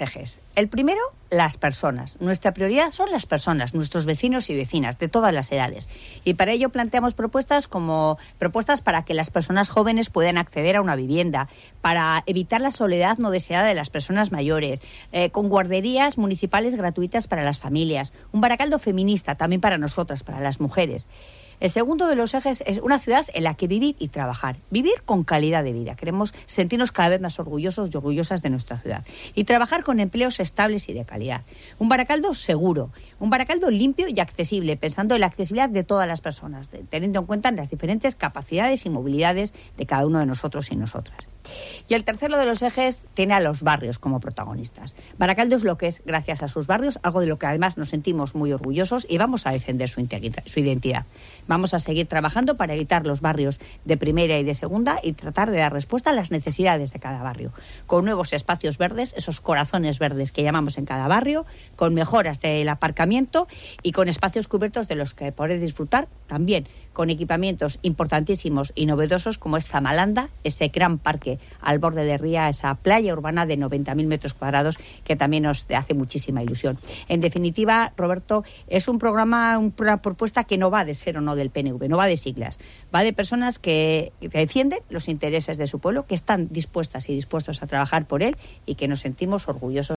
Ejes. El primero, las personas. Nuestra prioridad son las personas, nuestros vecinos y vecinas de todas las edades. Y para ello planteamos propuestas como propuestas para que las personas jóvenes puedan acceder a una vivienda, para evitar la soledad no deseada de las personas mayores, eh, con guarderías municipales gratuitas para las familias, un baracaldo feminista también para nosotras, para las mujeres. El segundo de los ejes es una ciudad en la que vivir y trabajar. Vivir con calidad de vida. Queremos sentirnos cada vez más orgullosos y orgullosas de nuestra ciudad. Y trabajar con empleos estables y de calidad. Un Baracaldo seguro. Un Baracaldo limpio y accesible, pensando en la accesibilidad de todas las personas, teniendo en cuenta las diferentes capacidades y movilidades de cada uno de nosotros y nosotras. Y el tercero de los ejes tiene a los barrios como protagonistas. Baracaldo es lo que es gracias a sus barrios, algo de lo que además nos sentimos muy orgullosos y vamos a defender su, su identidad. Vamos a seguir trabajando para evitar los barrios de primera y de segunda y tratar de dar respuesta a las necesidades de cada barrio, con nuevos espacios verdes, esos corazones verdes que llamamos en cada barrio, con mejoras del aparcamiento y con espacios cubiertos de los que poder disfrutar también con equipamientos importantísimos y novedosos como es Zamalanda, ese gran parque al borde de Ría, esa playa urbana de 90.000 metros cuadrados que también nos hace muchísima ilusión. En definitiva, Roberto, es un programa, una propuesta que no va de ser o no del PNV, no va de siglas, va de personas que defienden los intereses de su pueblo, que están dispuestas y dispuestos a trabajar por él y que nos sentimos orgullosos.